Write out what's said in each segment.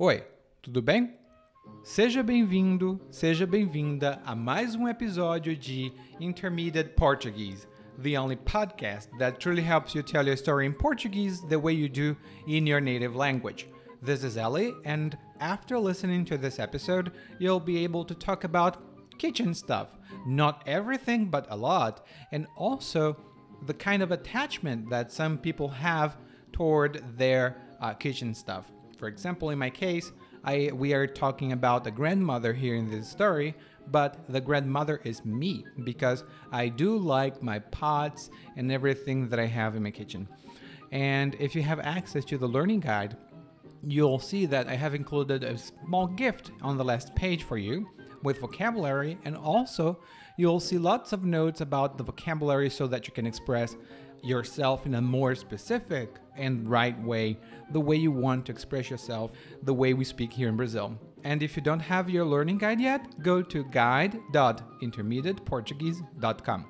Oi, tudo bem? Seja bem-vindo, seja bem-vinda a mais um episódio de Intermediate Portuguese, the only podcast that truly helps you tell your story in Portuguese the way you do in your native language. This is Ellie, and after listening to this episode, you'll be able to talk about kitchen stuff. Not everything, but a lot, and also the kind of attachment that some people have toward their uh, kitchen stuff. For example, in my case, I we are talking about a grandmother here in this story, but the grandmother is me because I do like my pots and everything that I have in my kitchen. And if you have access to the learning guide, you'll see that I have included a small gift on the last page for you with vocabulary and also you'll see lots of notes about the vocabulary so that you can express yourself in a more specific and right way, the way you want to express yourself, the way we speak here in Brazil. And if you don't have your learning guide yet, go to guide.intermediateportuguese.com.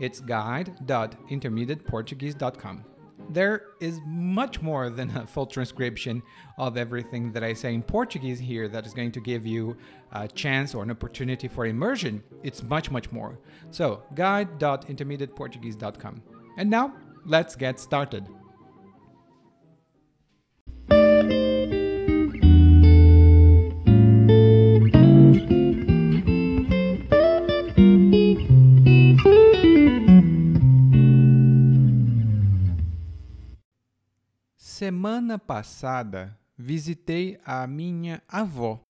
It's guide.intermediateportuguese.com. There is much more than a full transcription of everything that I say in Portuguese here that is going to give you a chance or an opportunity for immersion. It's much, much more. So, guide.intermediateportuguese.com. And now, let's get started. Semana passada visitei a minha avó.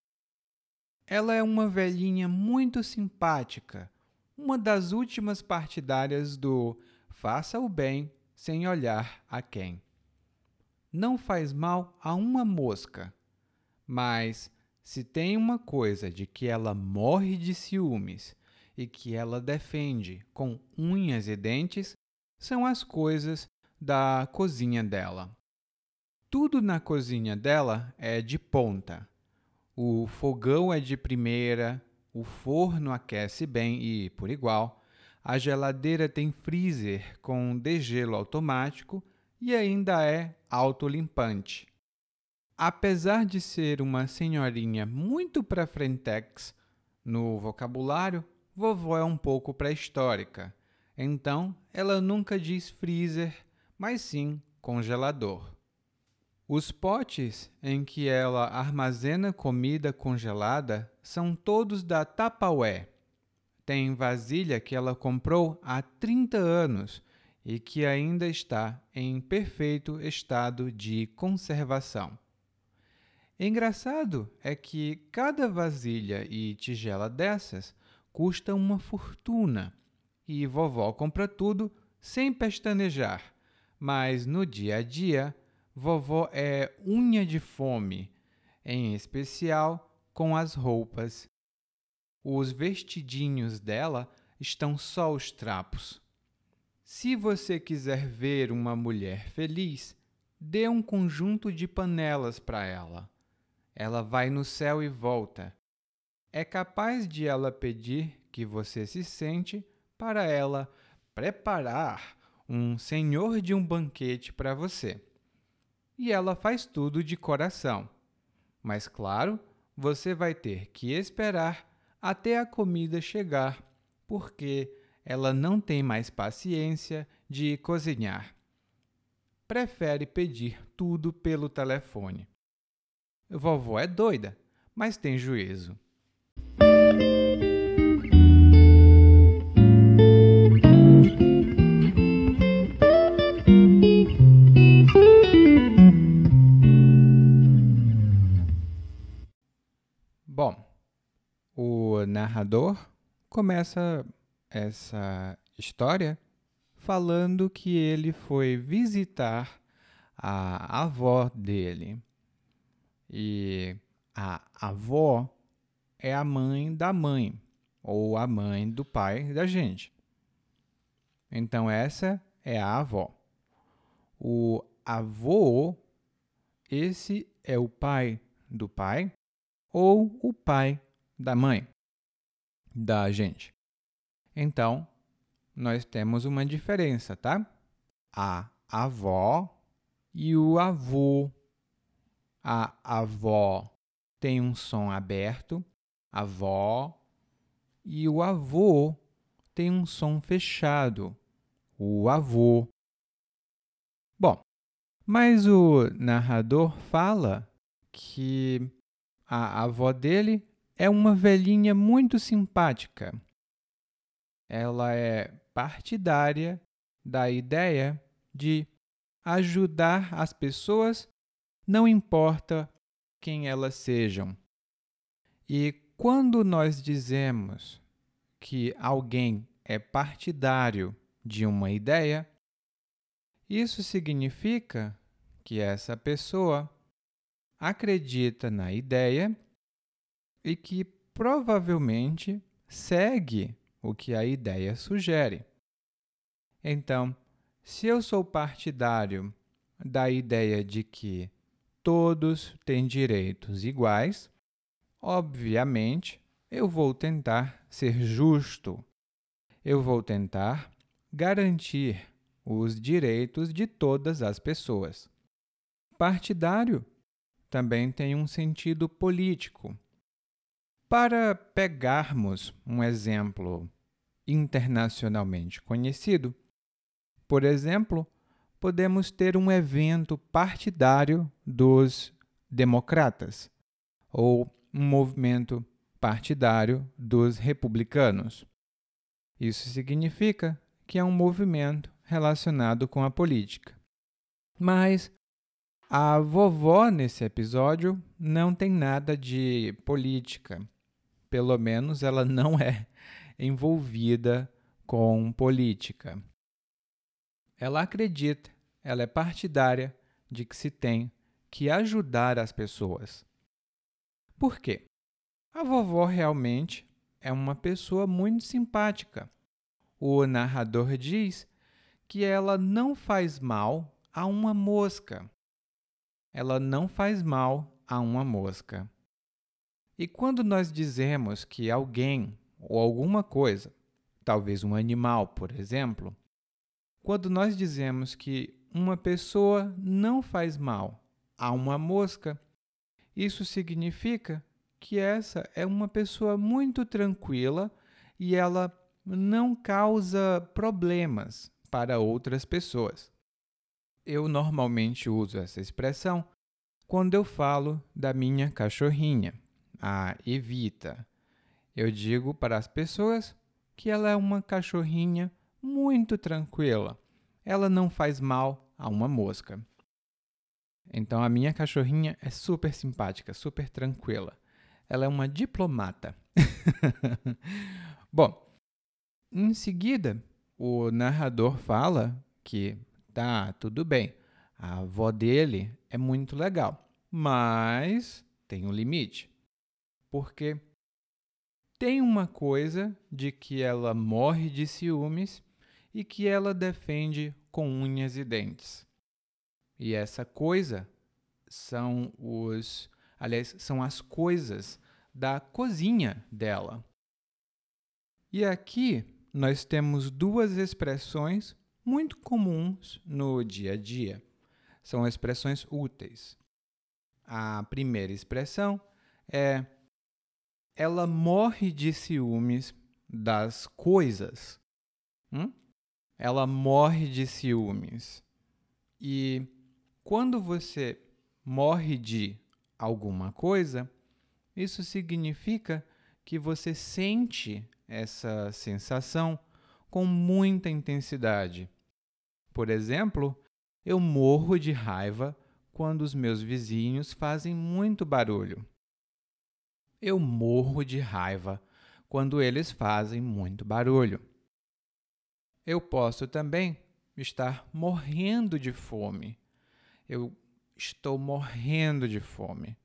Ela é uma velhinha muito simpática, uma das últimas partidárias do faça o bem sem olhar a quem. Não faz mal a uma mosca, mas se tem uma coisa de que ela morre de ciúmes e que ela defende com unhas e dentes, são as coisas da cozinha dela. Tudo na cozinha dela é de ponta. O fogão é de primeira, o forno aquece bem e, por igual, a geladeira tem freezer com degelo automático e ainda é autolimpante. Apesar de ser uma senhorinha muito para frentex no vocabulário, vovó é um pouco pré-histórica. Então, ela nunca diz freezer, mas sim congelador. Os potes em que ela armazena comida congelada são todos da Tupperware. Tem vasilha que ela comprou há 30 anos e que ainda está em perfeito estado de conservação. Engraçado é que cada vasilha e tigela dessas custa uma fortuna e vovó compra tudo sem pestanejar, mas no dia a dia vovó é unha de fome, em especial com as roupas. Os vestidinhos dela estão só os trapos. Se você quiser ver uma mulher feliz, dê um conjunto de panelas para ela. Ela vai no céu e volta. É capaz de ela pedir que você se sente para ela preparar um senhor de um banquete para você e ela faz tudo de coração. Mas, claro, você vai ter que esperar até a comida chegar, porque ela não tem mais paciência de cozinhar. Prefere pedir tudo pelo telefone. Vovó é doida, mas tem juízo. Narrador começa essa história falando que ele foi visitar a avó dele. E a avó é a mãe da mãe, ou a mãe do pai da gente. Então, essa é a avó. O avô, esse é o pai do pai ou o pai da mãe da gente. Então, nós temos uma diferença, tá? A avó e o avô. A avó tem um som aberto, avó, e o avô tem um som fechado, o avô. Bom, mas o narrador fala que a avó dele é uma velhinha muito simpática. Ela é partidária da ideia de ajudar as pessoas, não importa quem elas sejam. E quando nós dizemos que alguém é partidário de uma ideia, isso significa que essa pessoa acredita na ideia e que provavelmente segue o que a ideia sugere. Então, se eu sou partidário da ideia de que todos têm direitos iguais, obviamente eu vou tentar ser justo. Eu vou tentar garantir os direitos de todas as pessoas. Partidário também tem um sentido político. Para pegarmos um exemplo internacionalmente conhecido, por exemplo, podemos ter um evento partidário dos democratas ou um movimento partidário dos republicanos. Isso significa que é um movimento relacionado com a política. Mas a vovó nesse episódio não tem nada de política. Pelo menos ela não é envolvida com política. Ela acredita, ela é partidária de que se tem que ajudar as pessoas. Por quê? A vovó realmente é uma pessoa muito simpática. O narrador diz que ela não faz mal a uma mosca. Ela não faz mal a uma mosca. E quando nós dizemos que alguém ou alguma coisa, talvez um animal, por exemplo, quando nós dizemos que uma pessoa não faz mal a uma mosca, isso significa que essa é uma pessoa muito tranquila e ela não causa problemas para outras pessoas. Eu normalmente uso essa expressão quando eu falo da minha cachorrinha, a Evita. Eu digo para as pessoas que ela é uma cachorrinha muito tranquila. Ela não faz mal a uma mosca. Então a minha cachorrinha é super simpática, super tranquila. Ela é uma diplomata. Bom, em seguida, o narrador fala que tá tudo bem, a avó dele é muito legal, mas tem um limite. Porque tem uma coisa de que ela morre de ciúmes e que ela defende com unhas e dentes. E essa coisa são os, aliás, são as coisas da cozinha dela. E aqui nós temos duas expressões muito comuns no dia a dia. São expressões úteis. A primeira expressão é ela morre de ciúmes das coisas. Hum? Ela morre de ciúmes. E quando você morre de alguma coisa, isso significa que você sente essa sensação com muita intensidade. Por exemplo, eu morro de raiva quando os meus vizinhos fazem muito barulho eu morro de raiva quando eles fazem muito barulho. Eu posso também estar morrendo de fome. Eu estou morrendo de fome.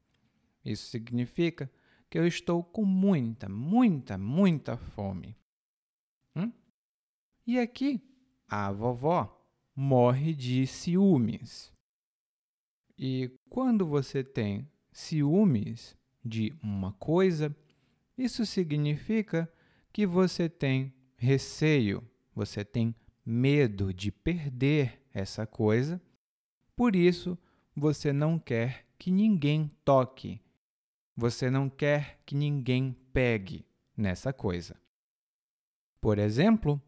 Isso significa que eu estou com muita, muita, muita fome. Hum? E aqui, a vovó morre de ciúmes. E quando você tem ciúmes, de uma coisa, isso significa que você tem receio, você tem medo de perder essa coisa, por isso você não quer que ninguém toque. Você não quer que ninguém pegue nessa coisa. Por exemplo,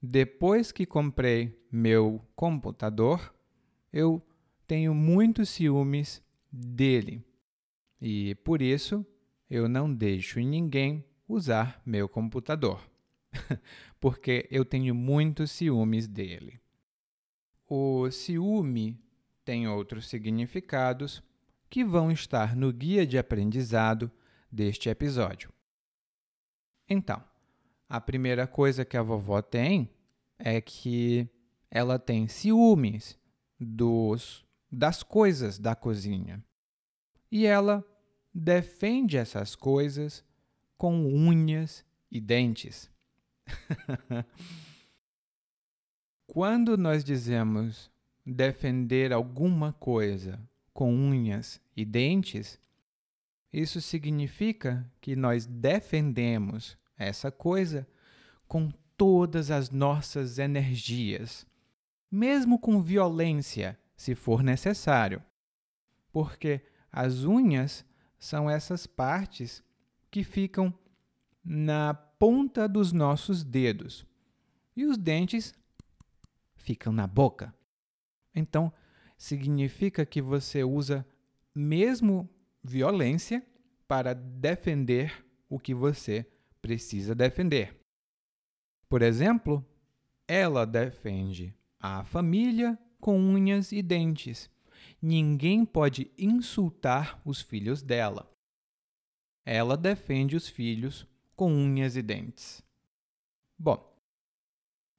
depois que comprei meu computador, eu tenho muitos ciúmes dele e por isso eu não deixo ninguém usar meu computador, porque eu tenho muitos ciúmes dele. O ciúme tem outros significados que vão estar no guia de aprendizado deste episódio. Então, a primeira coisa que a vovó tem é que ela tem ciúmes dos das coisas da cozinha. E ela defende essas coisas com unhas e dentes. Quando nós dizemos defender alguma coisa com unhas e dentes, isso significa que nós defendemos essa coisa com todas as nossas energias, mesmo com violência, se for necessário. Porque as unhas são essas partes que ficam na ponta dos nossos dedos e os dentes ficam na boca. Então, significa que você usa mesmo violência para defender o que você precisa defender. Por exemplo, ela defende a família com unhas e dentes. Ninguém pode insultar os filhos dela. Ela defende os filhos com unhas e dentes. Bom,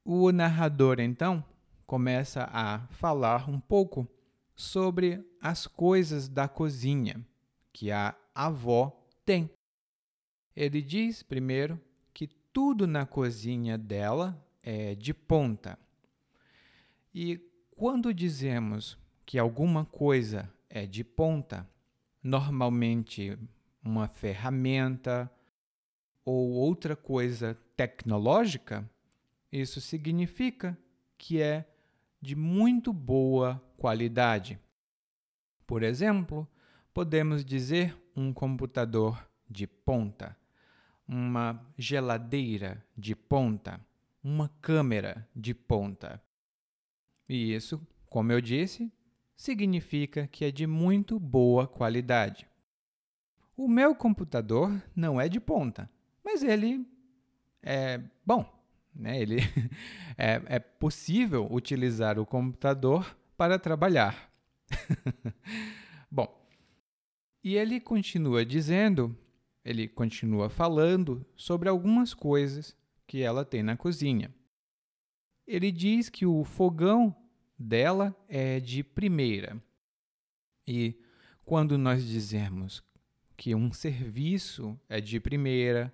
o narrador então começa a falar um pouco sobre as coisas da cozinha que a avó tem. Ele diz primeiro que tudo na cozinha dela é de ponta. E quando dizemos que alguma coisa é de ponta, normalmente uma ferramenta ou outra coisa tecnológica, isso significa que é de muito boa qualidade. Por exemplo, podemos dizer um computador de ponta, uma geladeira de ponta, uma câmera de ponta. E isso, como eu disse, significa que é de muito boa qualidade. O meu computador não é de ponta, mas ele é bom né? Ele é, é possível utilizar o computador para trabalhar. Bom, e ele continua dizendo, ele continua falando sobre algumas coisas que ela tem na cozinha. Ele diz que o fogão dela é de primeira. E quando nós dizemos que um serviço é de primeira,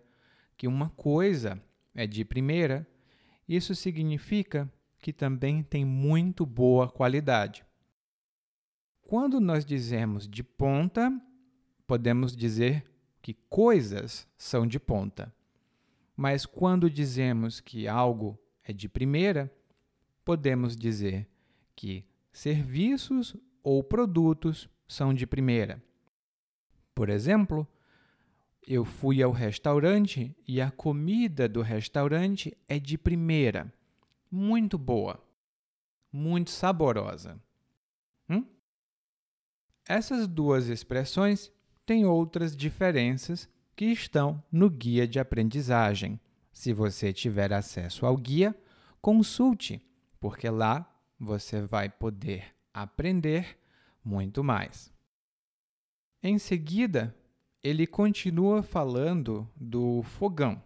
que uma coisa é de primeira, isso significa que também tem muito boa qualidade. Quando nós dizemos de ponta, podemos dizer que coisas são de ponta. Mas quando dizemos que algo é de primeira, podemos dizer que serviços ou produtos são de primeira. Por exemplo, eu fui ao restaurante e a comida do restaurante é de primeira. Muito boa. Muito saborosa. Hum? Essas duas expressões têm outras diferenças que estão no guia de aprendizagem. Se você tiver acesso ao guia, consulte, porque lá você vai poder aprender muito mais. Em seguida, ele continua falando do fogão,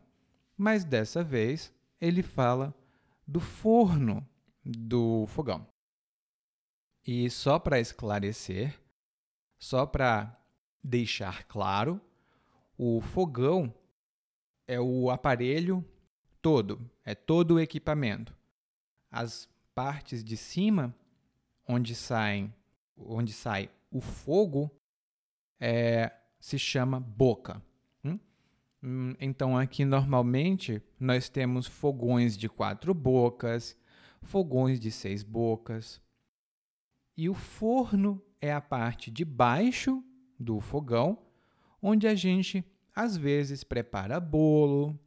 mas dessa vez ele fala do forno do fogão. E só para esclarecer, só para deixar claro, o fogão é o aparelho todo, é todo o equipamento. As partes de cima, onde saem, onde sai o fogo, é se chama boca. Hum? hum? Então, aqui normalmente nós temos fogões de quatro bocas, fogões de seis bocas. E o forno é a parte de baixo do fogão, onde a gente às vezes prepara bolo,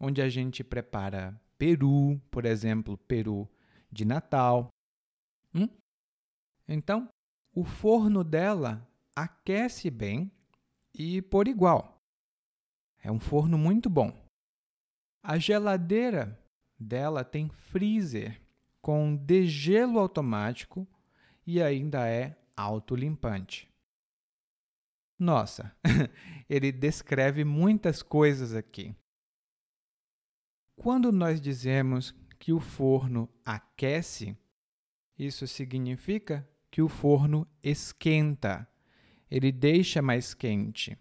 onde a gente prepara peru, por exemplo, peru de Natal. Hum? Então, o forno dela aquece bem e por igual. É um forno muito bom. A geladeira dela tem freezer com degelo automático e ainda é autolimpante. Nossa, ele descreve muitas coisas aqui. Quando nós dizemos que o forno aquece, isso significa que o forno esquenta, ele deixa mais quente.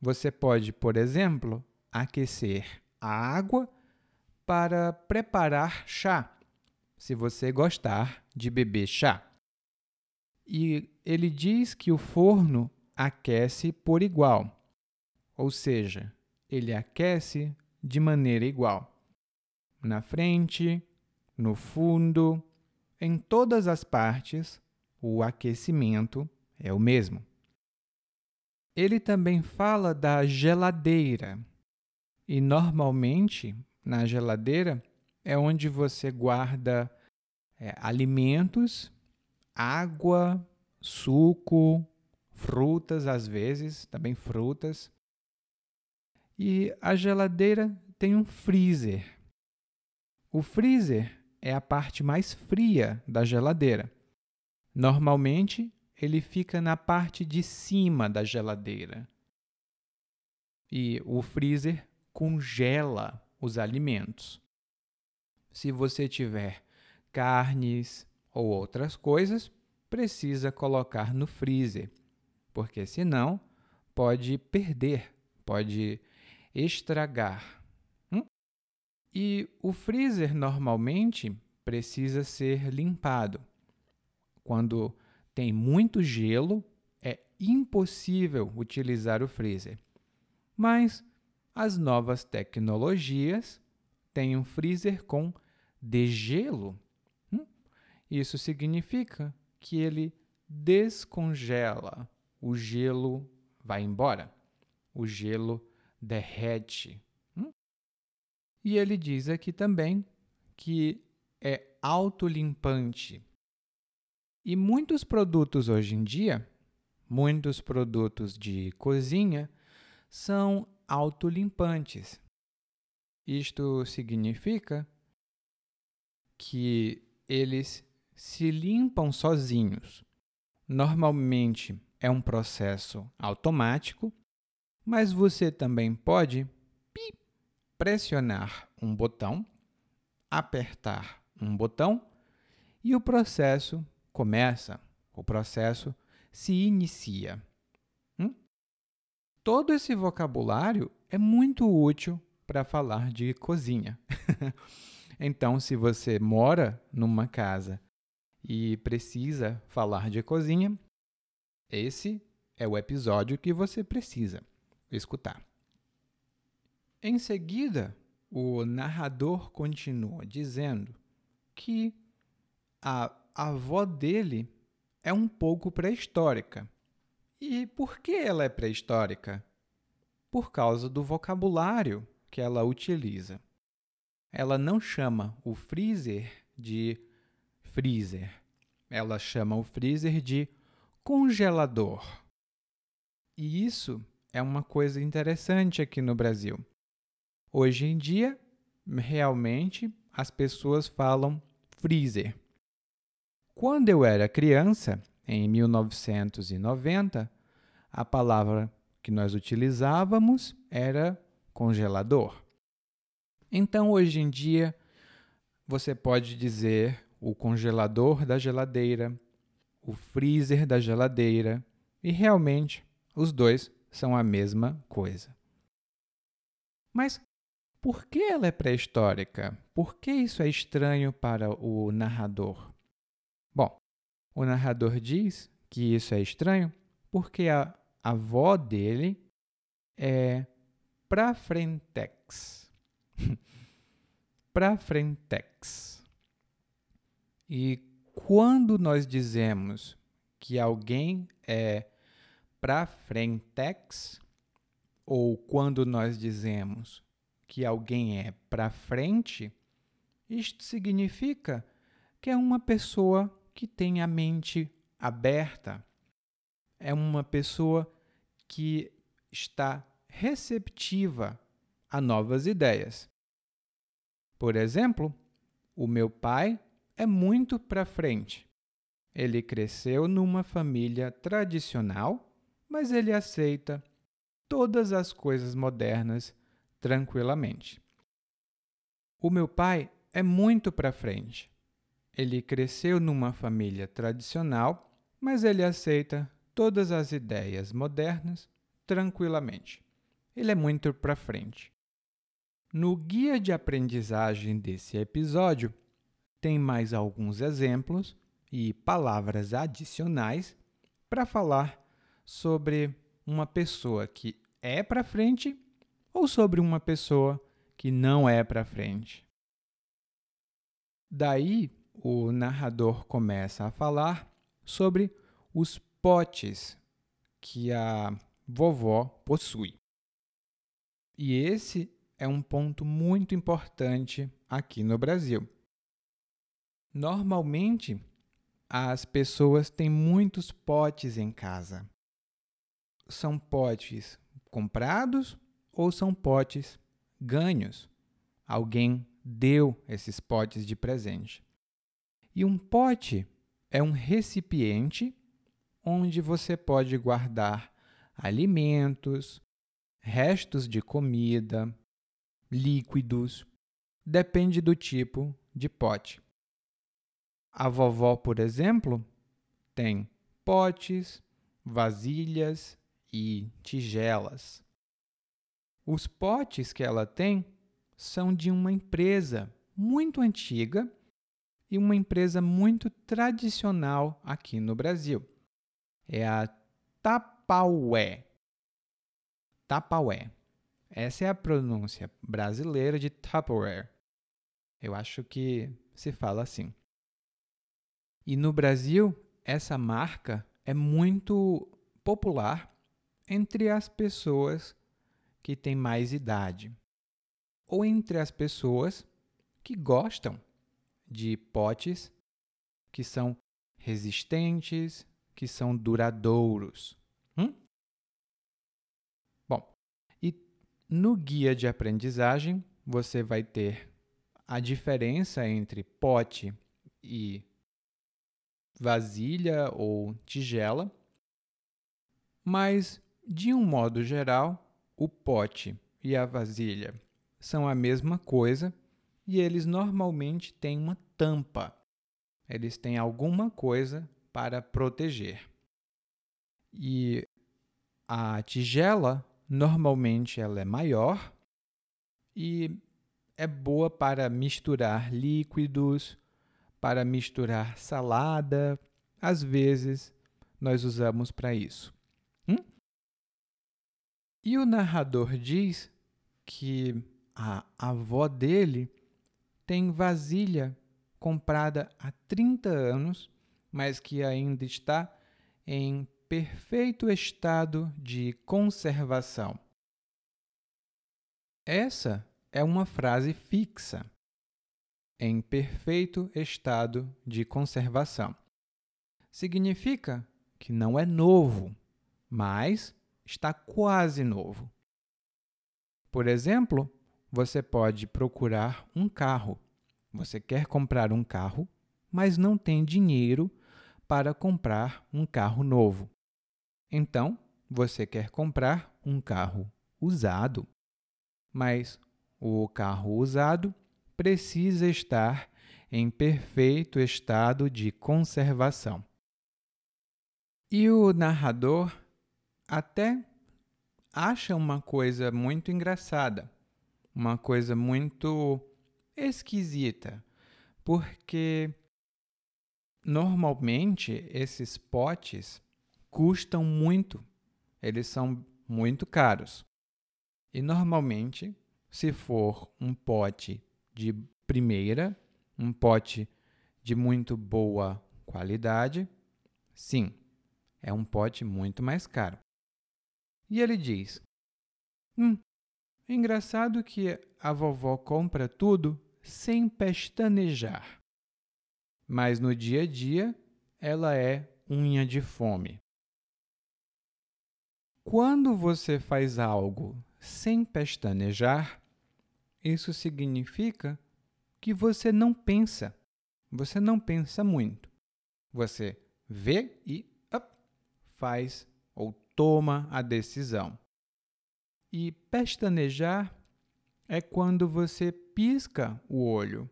Você pode, por exemplo, aquecer a água para preparar chá, se você gostar de beber chá. E ele diz que o forno aquece por igual, ou seja, ele aquece de maneira igual. Na frente, no fundo, em todas as partes, o aquecimento é o mesmo. Ele também fala da geladeira. E normalmente, na geladeira, é onde você guarda é, alimentos, água, suco, frutas, às vezes, também frutas. E a geladeira tem um freezer. O freezer é a parte mais fria da geladeira. Normalmente, ele fica na parte de cima da geladeira. E o freezer congela os alimentos. Se você tiver carnes ou outras coisas, precisa colocar no freezer, porque senão pode perder, pode estragar. E o freezer normalmente precisa ser limpado. Quando tem muito gelo, é impossível utilizar o freezer. Mas as novas tecnologias têm um freezer com degelo. Hum? Isso significa que ele descongela, o gelo vai embora, o gelo derrete. E ele diz aqui também que é autolimpante. E muitos produtos hoje em dia, muitos produtos de cozinha, são autolimpantes. Isto significa que eles se limpam sozinhos. Normalmente é um processo automático, mas você também pode pressionar um botão, apertar um botão e o processo começa, o processo se inicia. Hum? Todo esse vocabulário é muito útil para falar de cozinha. então, se você mora numa casa e precisa falar de cozinha, esse é o episódio que você precisa escutar. Em seguida, o narrador continua dizendo que a avó dele é um pouco pré-histórica. E por que ela é pré-histórica? Por causa do vocabulário que ela utiliza. Ela não chama o freezer de freezer. Ela chama o freezer de congelador. E isso é uma coisa interessante aqui no Brasil. Hoje em dia, realmente, as pessoas falam freezer. Quando eu era criança, em 1990, a palavra que nós utilizávamos era congelador. Então, hoje em dia, você pode dizer o congelador da geladeira, o freezer da geladeira, e realmente os dois são a mesma coisa. Mas por que ela é pré-histórica? Por que isso é estranho para o narrador? Bom, o narrador diz que isso é estranho porque a avó dele é Prafrentex. Prafrentex. E quando nós dizemos que alguém é para frentex, ou quando nós dizemos que alguém é para frente, isto significa que é uma pessoa que tem a mente aberta, é uma pessoa que está receptiva a novas ideias. Por exemplo, o meu pai é muito para frente. Ele cresceu numa família tradicional, mas ele aceita todas as coisas modernas tranquilamente. O meu pai é muito para frente. Ele cresceu numa família tradicional, mas ele aceita todas as ideias modernas tranquilamente. Ele é muito para frente. No guia de aprendizagem desse episódio, tem mais alguns exemplos e palavras adicionais para falar sobre uma pessoa que é para frente ou sobre uma pessoa que não é para frente. Daí, o narrador começa a falar sobre os potes que a vovó possui. E esse é um ponto muito importante aqui no Brasil. Normalmente, as pessoas têm muitos potes em casa. São potes comprados ou são potes ganhos. Alguém deu esses potes de presente. E um pote é um recipiente onde você pode guardar alimentos, restos de comida, líquidos, depende do tipo de pote. A vovó, por exemplo, tem potes, vasilhas e tigelas. Os potes que ela tem são de uma empresa muito antiga e uma empresa muito tradicional aqui no Brasil. É a Tapaué. Tapaué. Essa é a pronúncia brasileira de Tupperware. Eu acho que se fala assim. E no Brasil, essa marca é muito popular entre as pessoas que têm mais idade, ou entre as pessoas que gostam de potes que são resistentes, que são duradouros. Hum? Bom, e no guia de aprendizagem você vai ter a diferença entre pote e vasilha ou tigela, mas de um modo geral, o pote e a vasilha são a mesma coisa e eles normalmente têm uma tampa. Eles têm alguma coisa para proteger. E a tigela, normalmente ela é maior e é boa para misturar líquidos, para misturar salada. Às vezes, nós usamos para isso. E o narrador diz que a avó dele tem vasilha comprada há 30 anos, mas que ainda está em perfeito estado de conservação. Essa é uma frase fixa. Em perfeito estado de conservação. Significa que não é novo, mas está quase novo. Por exemplo, você pode procurar um carro. Você quer comprar um carro, mas não tem dinheiro para comprar um carro novo. Então, você quer comprar um carro usado. Mas o carro usado precisa estar em perfeito estado de conservação. E o narrador até acha uma coisa muito engraçada, uma coisa muito esquisita, porque normalmente esses potes custam muito, eles são muito caros. E normalmente, se for um pote de primeira, um pote de muito boa qualidade, sim, É um pote muito mais caro. E ele diz: Hum, é engraçado que a vovó compra tudo sem pestanejar. Mas no dia a dia, ela é unha de fome. Quando você faz algo sem pestanejar, isso significa que você não pensa. Você não pensa muito. Você vê e faz toma a decisão. E pestanejar é quando você pisca o olho.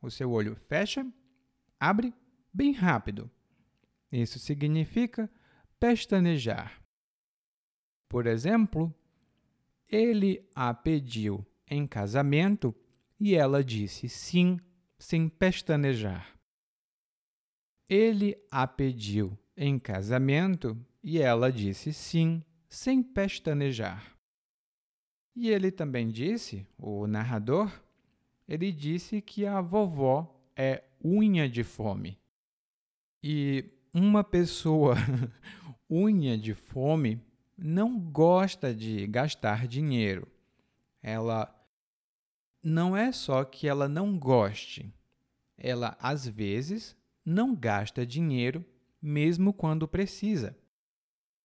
O seu olho fecha, abre bem rápido. Isso significa pestanejar. Por exemplo, ele a pediu em casamento e ela disse sim, sem pestanejar. Ele a pediu em casamento e ela disse sim, sem pestanejar. E ele também disse, o narrador, ele disse que a vovó é unha de fome. E uma pessoa unha de fome não gosta de gastar dinheiro. Ela não é só que ela não goste, ela às vezes não gasta dinheiro mesmo quando precisa.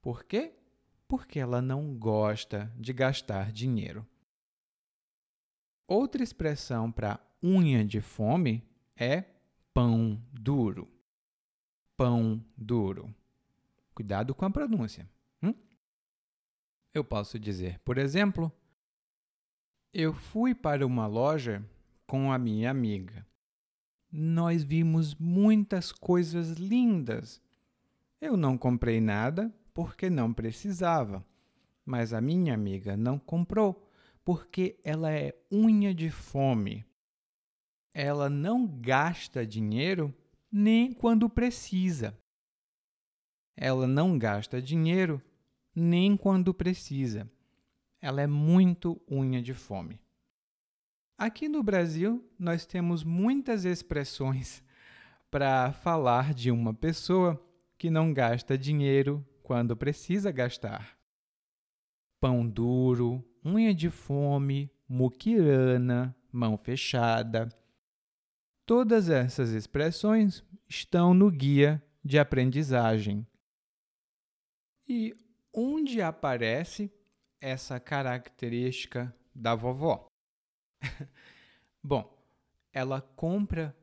Por quê? porque ela não gosta de gastar dinheiro. Outra expressão para unha de fome é pão duro. Pão duro. Cuidado com a pronúncia. Hum? Eu posso dizer, por exemplo, eu fui para uma loja com a minha amiga. Nós vimos muitas coisas lindas. Eu não comprei nada porque não precisava. Mas a minha amiga não comprou porque ela é unha de fome. Ela não gasta dinheiro nem quando precisa. Ela não gasta dinheiro nem quando precisa. Ela é muito unha de fome. Aqui no Brasil, nós temos muitas expressões para falar de uma pessoa que não gasta dinheiro quando precisa gastar. Pão duro, unha de fome, muquirana, mão fechada. Todas essas expressões estão no guia de aprendizagem. E onde aparece essa característica da vovó? Bom, ela compra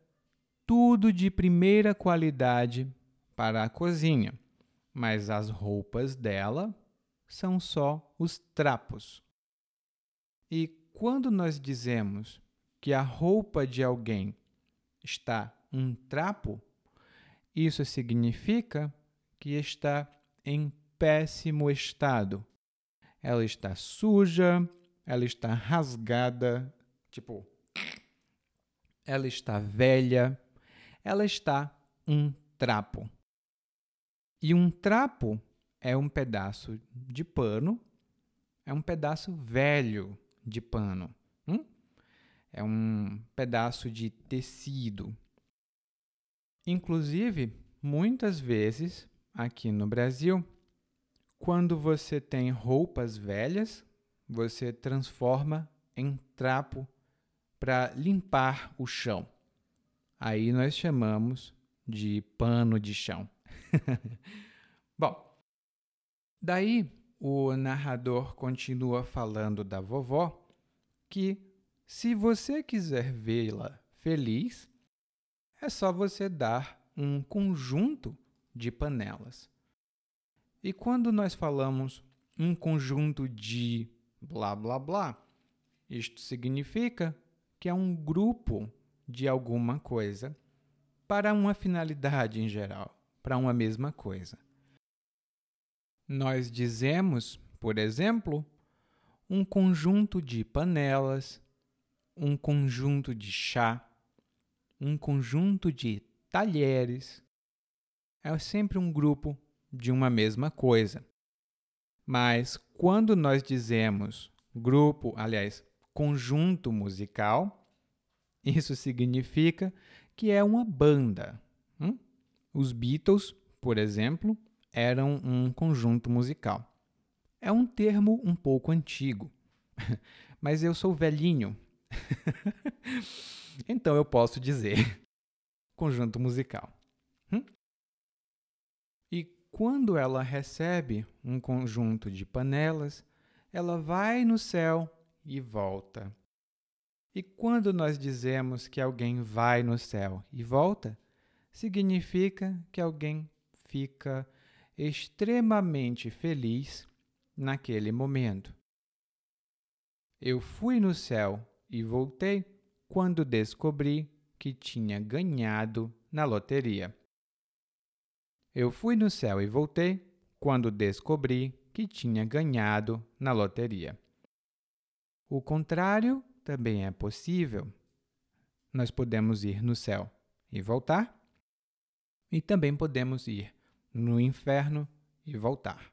tudo de primeira qualidade para a cozinha mas as roupas dela são só os trapos. E quando nós dizemos que a roupa de alguém está um trapo, isso significa que está em péssimo estado. Ela está suja, ela está rasgada, tipo, ela está velha, ela está um trapo. E um trapo é um pedaço de pano, é um pedaço velho de pano. Hum? É um pedaço de tecido. Inclusive, muitas vezes aqui no Brasil, quando você tem roupas velhas, você transforma em trapo para limpar o chão. Aí nós chamamos de pano de chão. Bom, daí o narrador continua falando da vovó que se você quiser vê-la feliz, é só você dar um conjunto de panelas. E quando nós falamos um conjunto de blá blá blá, isto significa que é um grupo de alguma coisa para uma finalidade em geral para uma mesma coisa. Nós dizemos, por exemplo, um conjunto de panelas, um conjunto de chá, um conjunto de talheres. É sempre um grupo de uma mesma coisa. Mas quando nós dizemos grupo, aliás, conjunto musical, isso significa que é uma banda. Hum? Os Beatles, por exemplo, eram um conjunto musical. É um termo um pouco antigo, mas eu sou velhinho. então eu posso dizer conjunto musical. Hum? E quando ela recebe um conjunto de panelas, ela vai no céu e volta. E quando nós dizemos que alguém vai no céu e volta, significa que alguém fica extremamente feliz naquele momento. Eu fui no céu e voltei quando descobri que tinha ganhado na loteria. Eu fui no céu e voltei quando descobri que tinha ganhado na loteria. O contrário também é possível. Nós podemos ir no céu e voltar, e também podemos ir no inferno e voltar.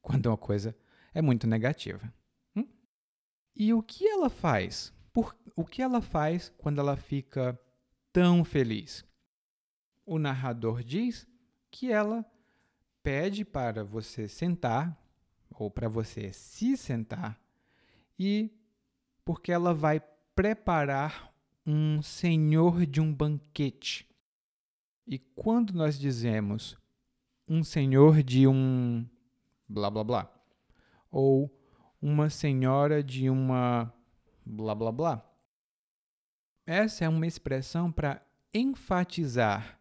Quando uma coisa é muito negativa. Hum? E o que ela faz? Por, o que ela faz quando ela fica tão feliz? O narrador diz que ela pede para você sentar, ou para você se sentar, e porque ela vai preparar um senhor de um banquete. E quando nós dizemos um senhor de um blá blá blá, ou uma senhora de uma blá blá blá, essa é uma expressão para enfatizar,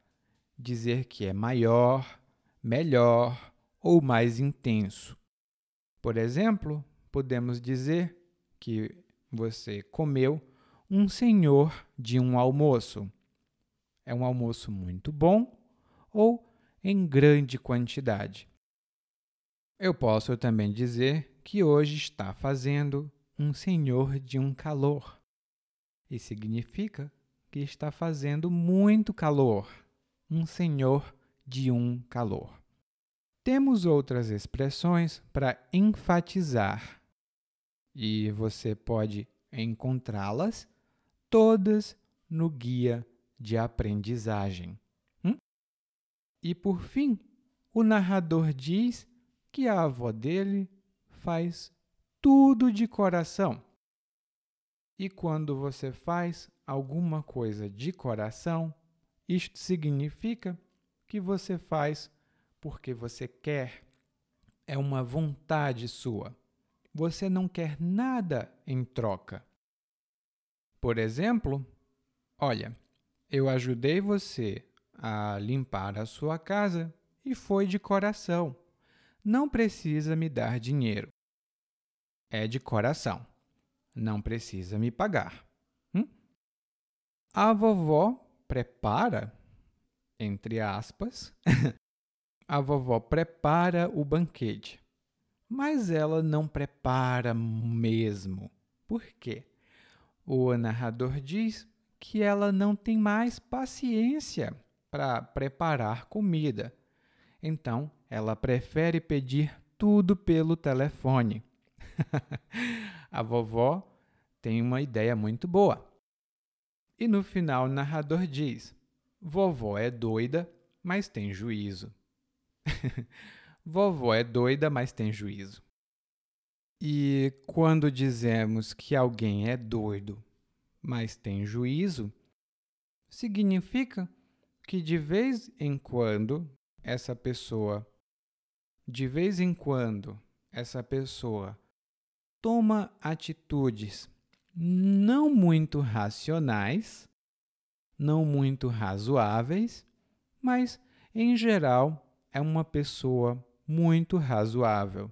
dizer que é maior, melhor ou mais intenso. Por exemplo, podemos dizer que você comeu um senhor de um almoço. É um almoço muito bom ou em grande quantidade. Eu posso também dizer que hoje está fazendo um senhor de um calor. E significa que está fazendo muito calor. Um senhor de um calor. Temos outras expressões para enfatizar e você pode encontrá-las todas no guia de aprendizagem. Hum? E por fim, o narrador diz que a avó dele faz tudo de coração. E quando você faz alguma coisa de coração, isto significa que você faz porque você quer. É uma vontade sua você não quer nada em troca. Por exemplo, olha, eu ajudei você a limpar a sua casa e foi de coração. Não precisa me dar dinheiro. É de coração. Não precisa me pagar. Hum? A vovó prepara, entre aspas, a vovó prepara o banquete mas ela não prepara mesmo. Por quê? O narrador diz que ela não tem mais paciência para preparar comida. Então, ela prefere pedir tudo pelo telefone. A vovó tem uma ideia muito boa. E no final, o narrador diz: Vovó é doida, mas tem juízo. Vovó é doida, mas tem juízo. E quando dizemos que alguém é doido, mas tem juízo, significa que de vez em quando essa pessoa, de vez em quando essa pessoa toma atitudes não muito racionais, não muito razoáveis, mas em geral é uma pessoa muito razoável.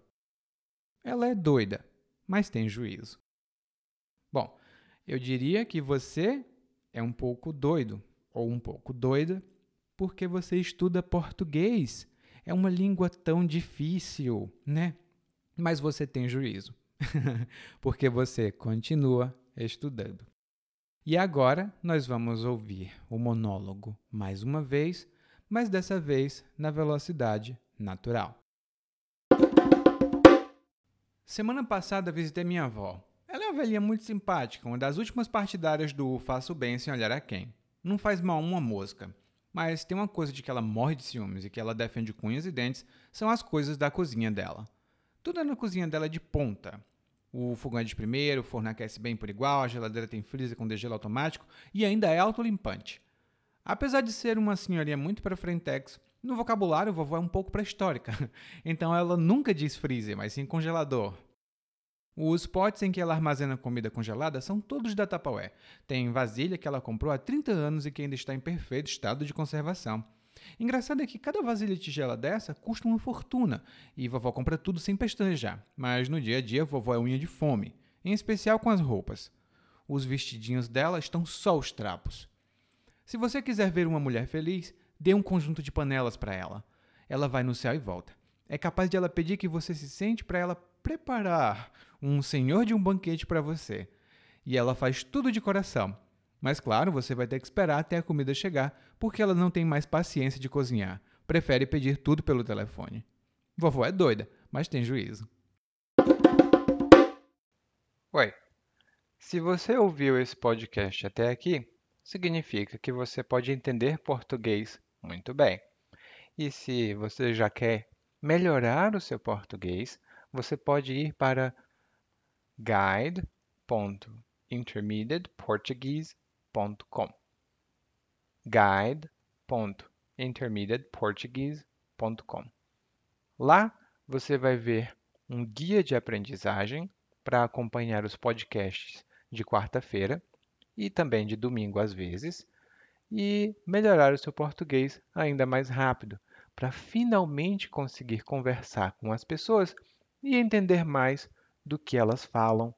Ela é doida, mas tem juízo. Bom, eu diria que você é um pouco doido ou um pouco doida porque você estuda português. É uma língua tão difícil, né? Mas você tem juízo, porque você continua estudando. E agora nós vamos ouvir o monólogo mais uma vez, mas dessa vez na velocidade natural. Semana passada visitei minha avó. É uma velhinha muito simpática, uma das últimas partidárias do Faço Bem Sem Olhar a Quem. Não faz mal uma mosca. Mas tem uma coisa de que ela morre de ciúmes e que ela defende cunhas e dentes, são as coisas da cozinha dela. Tudo na cozinha dela é de ponta. O fogão é de primeiro, o forno aquece bem por igual, a geladeira tem freezer com degelo automático e ainda é autolimpante. Apesar de ser uma senhorinha muito para frentex, no vocabulário vovó é um pouco pré-histórica. Então ela nunca diz freezer, mas sim congelador. Os potes em que ela armazena comida congelada são todos da Tupperware. Tem vasilha que ela comprou há 30 anos e que ainda está em perfeito estado de conservação. Engraçado é que cada vasilha de tigela dessa custa uma fortuna e vovó compra tudo sem pestanejar, mas no dia a dia vovó é unha de fome, em especial com as roupas. Os vestidinhos dela estão só os trapos. Se você quiser ver uma mulher feliz, dê um conjunto de panelas para ela. Ela vai no céu e volta. É capaz de ela pedir que você se sente para ela preparar um senhor de um banquete para você. E ela faz tudo de coração. Mas claro, você vai ter que esperar até a comida chegar, porque ela não tem mais paciência de cozinhar. Prefere pedir tudo pelo telefone. Vovó é doida, mas tem juízo. Oi. Se você ouviu esse podcast até aqui, significa que você pode entender português muito bem. E se você já quer melhorar o seu português, você pode ir para guide.intermediateportuguese.com guide.intermediateportuguese.com Lá você vai ver um guia de aprendizagem para acompanhar os podcasts de quarta-feira e também de domingo às vezes, e melhorar o seu português ainda mais rápido, para finalmente conseguir conversar com as pessoas e entender mais do que elas falam